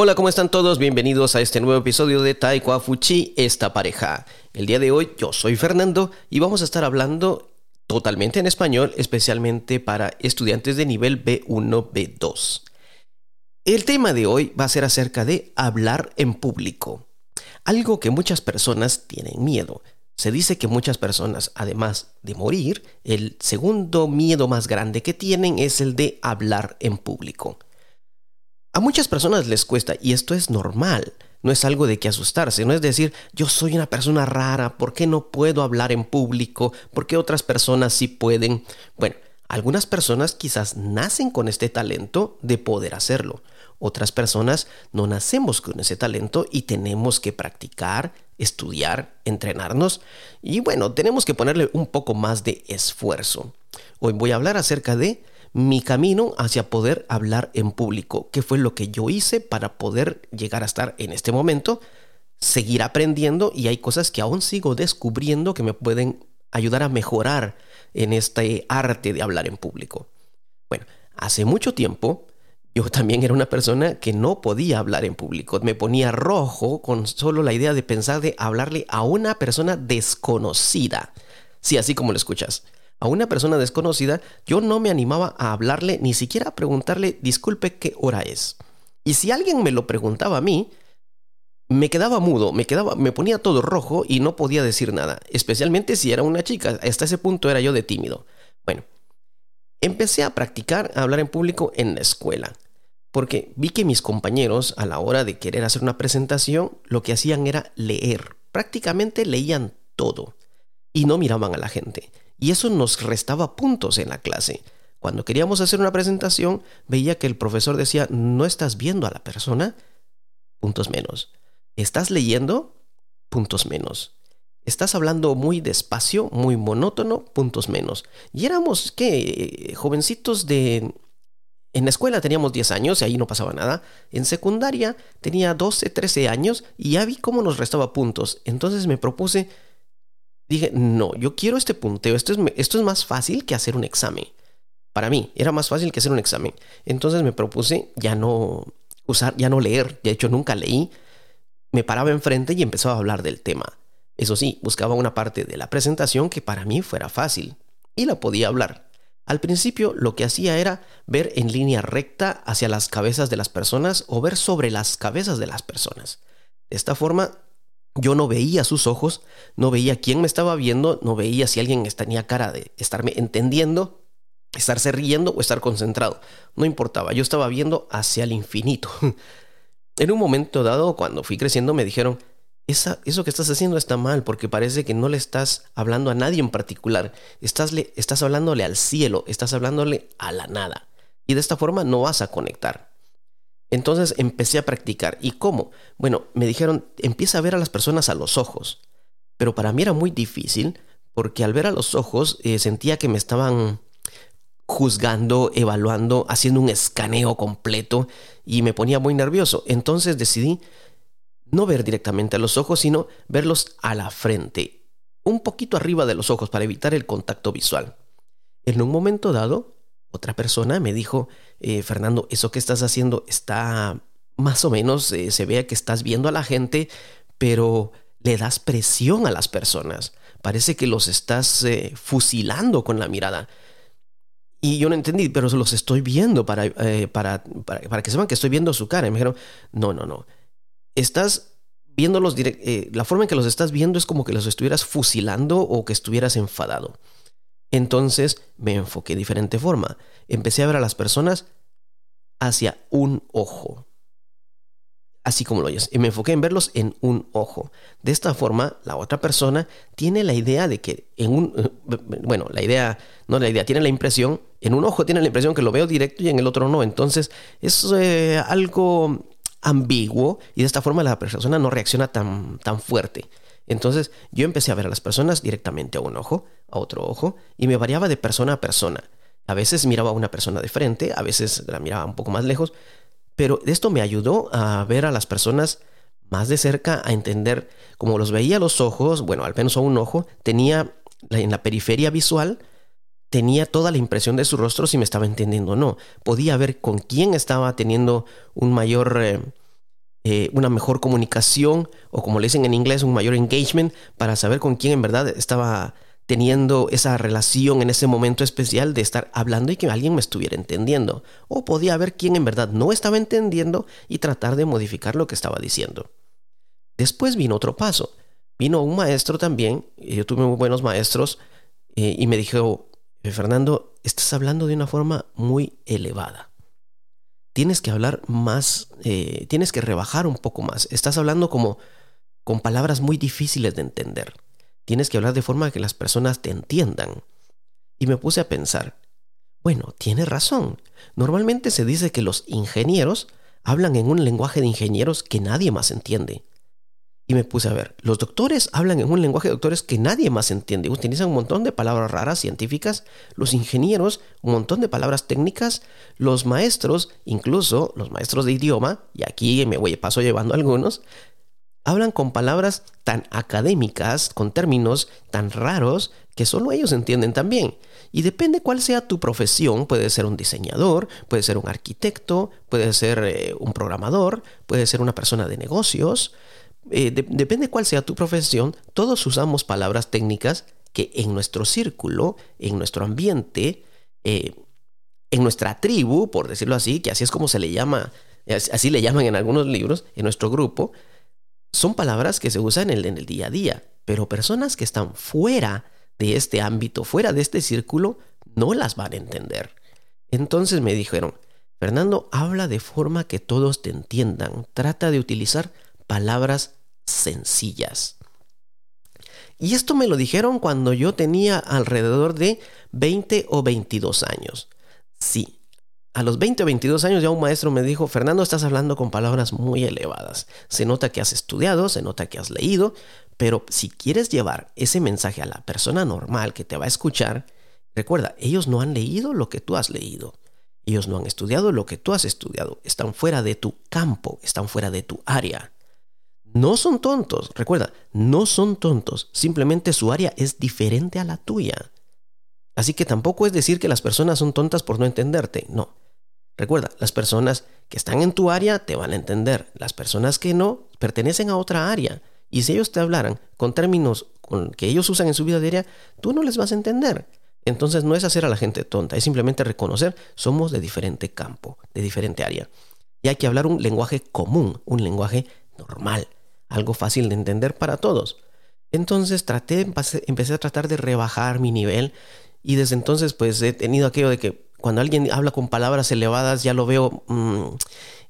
Hola, ¿cómo están todos? Bienvenidos a este nuevo episodio de Taekwa Fuchi, esta pareja. El día de hoy yo soy Fernando y vamos a estar hablando totalmente en español, especialmente para estudiantes de nivel B1, B2. El tema de hoy va a ser acerca de hablar en público, algo que muchas personas tienen miedo. Se dice que muchas personas, además de morir, el segundo miedo más grande que tienen es el de hablar en público. A muchas personas les cuesta y esto es normal. No es algo de que asustarse, no es decir, yo soy una persona rara, ¿por qué no puedo hablar en público? ¿Por qué otras personas sí pueden? Bueno, algunas personas quizás nacen con este talento de poder hacerlo. Otras personas no nacemos con ese talento y tenemos que practicar, estudiar, entrenarnos y bueno, tenemos que ponerle un poco más de esfuerzo. Hoy voy a hablar acerca de mi camino hacia poder hablar en público, qué fue lo que yo hice para poder llegar a estar en este momento, seguir aprendiendo y hay cosas que aún sigo descubriendo que me pueden ayudar a mejorar en este arte de hablar en público. Bueno, hace mucho tiempo yo también era una persona que no podía hablar en público. Me ponía rojo con solo la idea de pensar de hablarle a una persona desconocida. Sí, así como lo escuchas a una persona desconocida, yo no me animaba a hablarle ni siquiera a preguntarle, disculpe, ¿qué hora es? Y si alguien me lo preguntaba a mí, me quedaba mudo, me quedaba, me ponía todo rojo y no podía decir nada, especialmente si era una chica. Hasta ese punto era yo de tímido. Bueno, empecé a practicar a hablar en público en la escuela, porque vi que mis compañeros a la hora de querer hacer una presentación, lo que hacían era leer. Prácticamente leían todo y no miraban a la gente y eso nos restaba puntos en la clase. Cuando queríamos hacer una presentación, veía que el profesor decía, no estás viendo a la persona, puntos menos. ¿Estás leyendo? Puntos menos. Estás hablando muy despacio, muy monótono, puntos menos. Y éramos, ¿qué? Jovencitos de... En la escuela teníamos 10 años y ahí no pasaba nada. En secundaria tenía 12, 13 años y ya vi cómo nos restaba puntos. Entonces me propuse, dije, no, yo quiero este punteo, esto es, esto es más fácil que hacer un examen. Para mí era más fácil que hacer un examen. Entonces me propuse ya no usar, ya no leer, de hecho nunca leí, me paraba enfrente y empezaba a hablar del tema. Eso sí, buscaba una parte de la presentación que para mí fuera fácil y la podía hablar. Al principio lo que hacía era ver en línea recta hacia las cabezas de las personas o ver sobre las cabezas de las personas. De esta forma yo no veía sus ojos, no veía quién me estaba viendo, no veía si alguien tenía cara de estarme entendiendo, estarse riendo o estar concentrado. No importaba, yo estaba viendo hacia el infinito. en un momento dado, cuando fui creciendo, me dijeron, eso que estás haciendo está mal porque parece que no le estás hablando a nadie en particular. Estás, estás hablándole al cielo, estás hablándole a la nada. Y de esta forma no vas a conectar. Entonces empecé a practicar. ¿Y cómo? Bueno, me dijeron, empieza a ver a las personas a los ojos. Pero para mí era muy difícil porque al ver a los ojos eh, sentía que me estaban juzgando, evaluando, haciendo un escaneo completo y me ponía muy nervioso. Entonces decidí no ver directamente a los ojos, sino verlos a la frente, un poquito arriba de los ojos para evitar el contacto visual. En un momento dado, otra persona me dijo, eh, Fernando, eso que estás haciendo está más o menos, eh, se ve que estás viendo a la gente, pero le das presión a las personas. Parece que los estás eh, fusilando con la mirada. Y yo no entendí, pero los estoy viendo para, para, para, que sepan que estoy viendo su cara. Me dijeron, no, no, no. Estás viéndolos, la forma en que los estás viendo es como que los estuvieras fusilando o que estuvieras enfadado. Entonces me enfoqué de diferente forma. Empecé a ver a las personas hacia un ojo. Así como lo oyes. Y me enfoqué en verlos en un ojo. De esta forma, la otra persona tiene la idea de que en un... Eh, bueno, la idea, no la idea, tiene la impresión, en un ojo tiene la impresión que lo veo directo y en el otro no. Entonces es eh, algo ambiguo y de esta forma la persona no reacciona tan, tan fuerte. Entonces yo empecé a ver a las personas directamente a un ojo, a otro ojo, y me variaba de persona a persona. A veces miraba a una persona de frente, a veces la miraba un poco más lejos, pero esto me ayudó a ver a las personas más de cerca, a entender, como los veía los ojos, bueno, al menos a un ojo, tenía en la periferia visual, tenía toda la impresión de su rostro si me estaba entendiendo o no. Podía ver con quién estaba teniendo un mayor, eh, eh, una mejor comunicación o como le dicen en inglés, un mayor engagement para saber con quién en verdad estaba teniendo esa relación en ese momento especial de estar hablando y que alguien me estuviera entendiendo. O podía ver quién en verdad no estaba entendiendo y tratar de modificar lo que estaba diciendo. Después vino otro paso. Vino un maestro también, yo tuve muy buenos maestros, eh, y me dijo, Fernando, estás hablando de una forma muy elevada. Tienes que hablar más, eh, tienes que rebajar un poco más. Estás hablando como con palabras muy difíciles de entender. Tienes que hablar de forma que las personas te entiendan. Y me puse a pensar, bueno, tiene razón. Normalmente se dice que los ingenieros hablan en un lenguaje de ingenieros que nadie más entiende. Y me puse a ver, los doctores hablan en un lenguaje de doctores que nadie más entiende. Utilizan un montón de palabras raras científicas, los ingenieros un montón de palabras técnicas, los maestros, incluso los maestros de idioma, y aquí me voy paso llevando algunos, hablan con palabras tan académicas, con términos tan raros que solo ellos entienden también. Y depende cuál sea tu profesión, puede ser un diseñador, puede ser un arquitecto, puede ser eh, un programador, puede ser una persona de negocios, eh, depende cuál sea tu profesión, todos usamos palabras técnicas que en nuestro círculo, en nuestro ambiente, eh, en nuestra tribu, por decirlo así, que así es como se le llama, así le llaman en algunos libros, en nuestro grupo, son palabras que se usan en el, día a día, pero personas que están fuera de este ámbito, fuera de este círculo, no las van a entender. Entonces me dijeron, Fernando, habla de forma que todos te entiendan, trata de utilizar palabras sencillas. Y esto me lo dijeron cuando yo tenía alrededor de 20 o 22 años. Sí, a los 20 o 22 años ya un maestro me dijo, Fernando, estás hablando con palabras muy elevadas. Se nota que has estudiado, se nota que has leído, pero si quieres llevar ese mensaje a la persona normal que te va a escuchar, recuerda, ellos no han leído lo que tú has leído. Ellos no han estudiado lo que tú has estudiado. Están fuera de tu campo, están fuera de tu área. No son tontos, recuerda, no son tontos, simplemente su área es diferente a la tuya. Así que tampoco es decir que las personas son tontas por no entenderte, no. Recuerda, las personas que están en tu área te van a entender. Las personas que no pertenecen a otra área. Y si ellos te hablaran con términos con que ellos usan en su vida diaria, tú no les vas a entender. Entonces no es hacer a la gente tonta, es simplemente reconocer somos de diferente campo, de diferente área. Y hay que hablar un lenguaje común, un lenguaje normal, algo fácil de entender para todos. Entonces traté, empecé a tratar de rebajar mi nivel y desde entonces pues he tenido aquello de que cuando alguien habla con palabras elevadas ya lo veo, mm,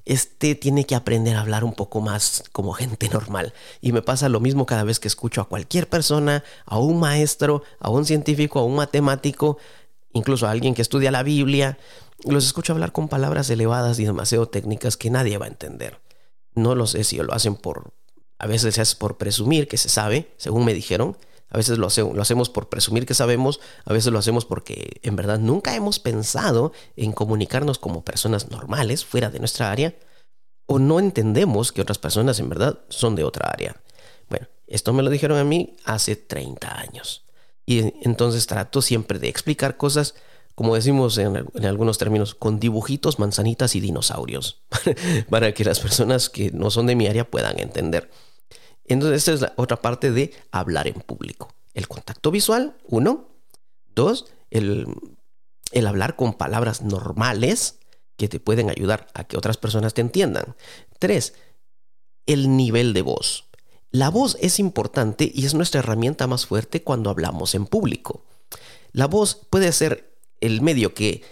este tiene que aprender a hablar un poco más como gente normal. Y me pasa lo mismo cada vez que escucho a cualquier persona, a un maestro, a un científico, a un matemático, incluso a alguien que estudia la Biblia. Los escucho hablar con palabras elevadas y demasiado técnicas que nadie va a entender. No lo sé si lo hacen por, a veces es por presumir que se sabe, según me dijeron, a veces lo, hacemos por presumir que sabemos, a veces lo hacemos porque en verdad nunca hemos pensado en comunicarnos como personas normales fuera de nuestra área o no entendemos que otras personas en verdad son de otra área. Bueno, esto me lo dijeron a mí hace 30 años. Y entonces trato siempre de explicar cosas, como decimos en, en algunos términos, con dibujitos, manzanitas y dinosaurios, para que las personas que no son de mi área puedan entender. Entonces, esta es la otra parte de hablar en público. El contacto visual, uno. Dos, el, el hablar con palabras normales que te pueden ayudar a que otras personas te entiendan. Tres, el nivel de voz. La voz es importante y es nuestra herramienta más fuerte cuando hablamos en público. La voz puede ser el medio que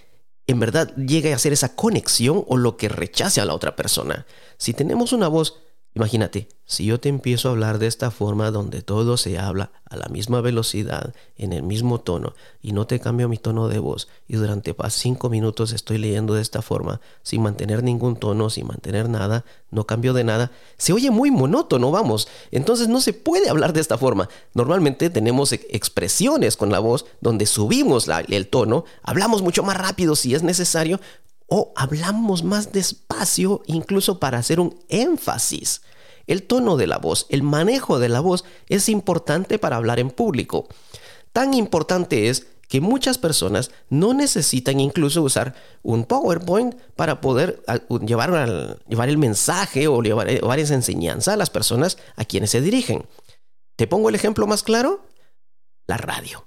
en verdad llegue a hacer esa conexión o lo que rechace a la otra persona. Si tenemos una voz Imagínate, si yo te empiezo a hablar de esta forma donde todo se habla a la misma velocidad, en el mismo tono, y no te cambio mi tono de voz, y durante cinco minutos estoy leyendo de esta forma, sin mantener ningún tono, sin mantener nada, no cambio de nada, se oye muy monótono, vamos. Entonces no se puede hablar de esta forma. Normalmente tenemos expresiones con la voz donde subimos el tono, hablamos mucho más rápido si es necesario, o hablamos más despacio incluso para hacer un énfasis. El tono de la voz, el manejo de la voz es importante para hablar en público. Tan importante es que muchas personas no necesitan incluso usar un PowerPoint para poder llevar, el mensaje o llevar, llevar esa enseñanza a las personas a quienes se dirigen. Te pongo el ejemplo más claro, la radio.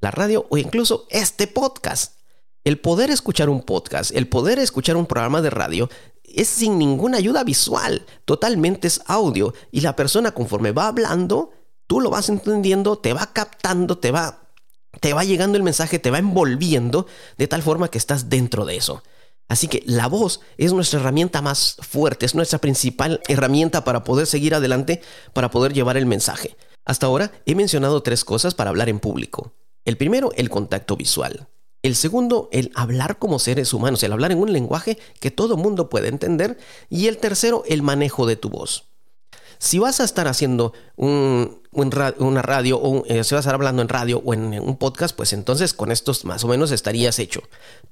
La radio o incluso este podcast. El poder escuchar un podcast, el poder escuchar un programa de radio es sin ninguna ayuda visual, totalmente es audio y la persona conforme va hablando, tú lo vas entendiendo, te va captando, te va te va llegando el mensaje, te va envolviendo de tal forma que estás dentro de eso. Así que la voz es nuestra herramienta más fuerte, es nuestra principal herramienta para poder seguir adelante, para poder llevar el mensaje. Hasta ahora he mencionado tres cosas para hablar en público. El primero, el contacto visual. El segundo, el hablar como seres humanos, el hablar en un lenguaje que todo mundo puede entender. Y el tercero, el manejo de tu voz. Si vas a estar haciendo una radio o eh, si vas a estar hablando en radio o en un podcast, pues entonces con estos más o menos estarías hecho.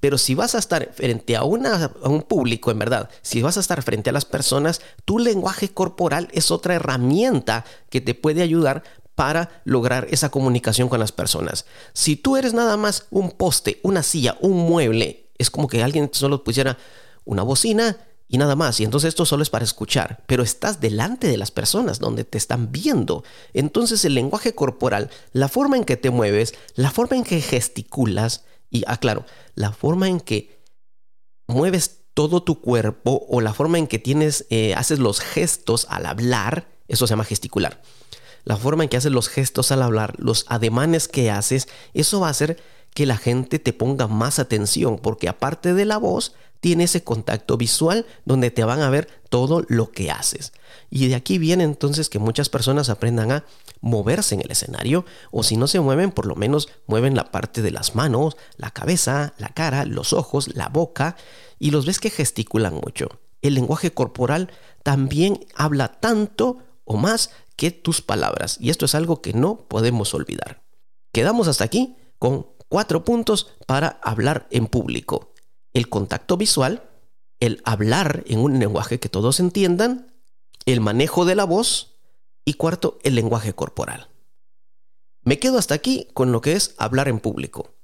Pero si vas a estar frente a, a un público, en verdad, si vas a estar frente a las personas, tu lenguaje corporal es otra herramienta que te puede ayudar para lograr esa comunicación con las personas. Si tú eres nada más un poste, una silla, un mueble, es como que alguien solo pusiera una bocina y nada más. Y entonces esto solo es para escuchar, pero estás delante de las personas donde te están viendo. Entonces el lenguaje corporal, la forma en que te mueves, la forma en que gesticulas y, aclaro, ah, la forma en que mueves todo tu cuerpo o la forma en que tienes, eh, haces los gestos al hablar, eso se llama gesticular. La forma en que haces los gestos al hablar, los ademanes que haces, eso va a hacer que la gente te ponga más atención, porque aparte de la voz, tiene ese contacto visual donde te van a ver todo lo que haces. Y de aquí viene entonces que muchas personas aprendan a moverse en el escenario o si no se mueven, por lo menos mueven la parte de las manos, la cabeza, la cara, los ojos, la boca y los ves que gesticulan mucho. El lenguaje corporal también habla tanto o más que tus palabras y esto es algo que no podemos olvidar. Quedamos hasta aquí con cuatro puntos para hablar en público el contacto visual, el hablar en un lenguaje que todos entiendan, el manejo de la voz y cuarto, el lenguaje corporal. Me quedo hasta aquí con lo que es hablar en público.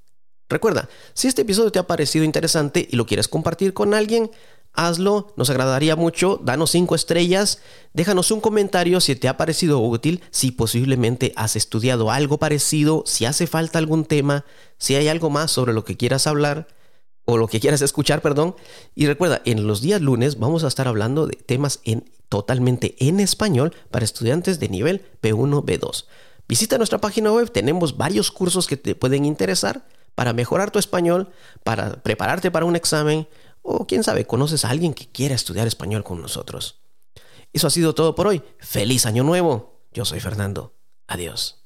Recuerda, si este episodio te ha parecido interesante y lo quieres compartir con alguien, hazlo, nos agradaría mucho, danos cinco estrellas, déjanos un comentario si te ha parecido útil, si posiblemente has estudiado algo parecido, si hace falta algún tema, si hay algo más sobre lo que quieras hablar o lo que quieras escuchar, perdón. Y recuerda, en los días lunes vamos a estar hablando de temas en, totalmente en español para estudiantes de nivel B1, B2. Visita nuestra página web, tenemos varios cursos que te pueden interesar para mejorar tu español, para prepararte para un examen o quién sabe, conoces a alguien que quiera estudiar español con nosotros. Eso ha sido todo por hoy. Feliz año nuevo. Yo soy Fernando. Adiós.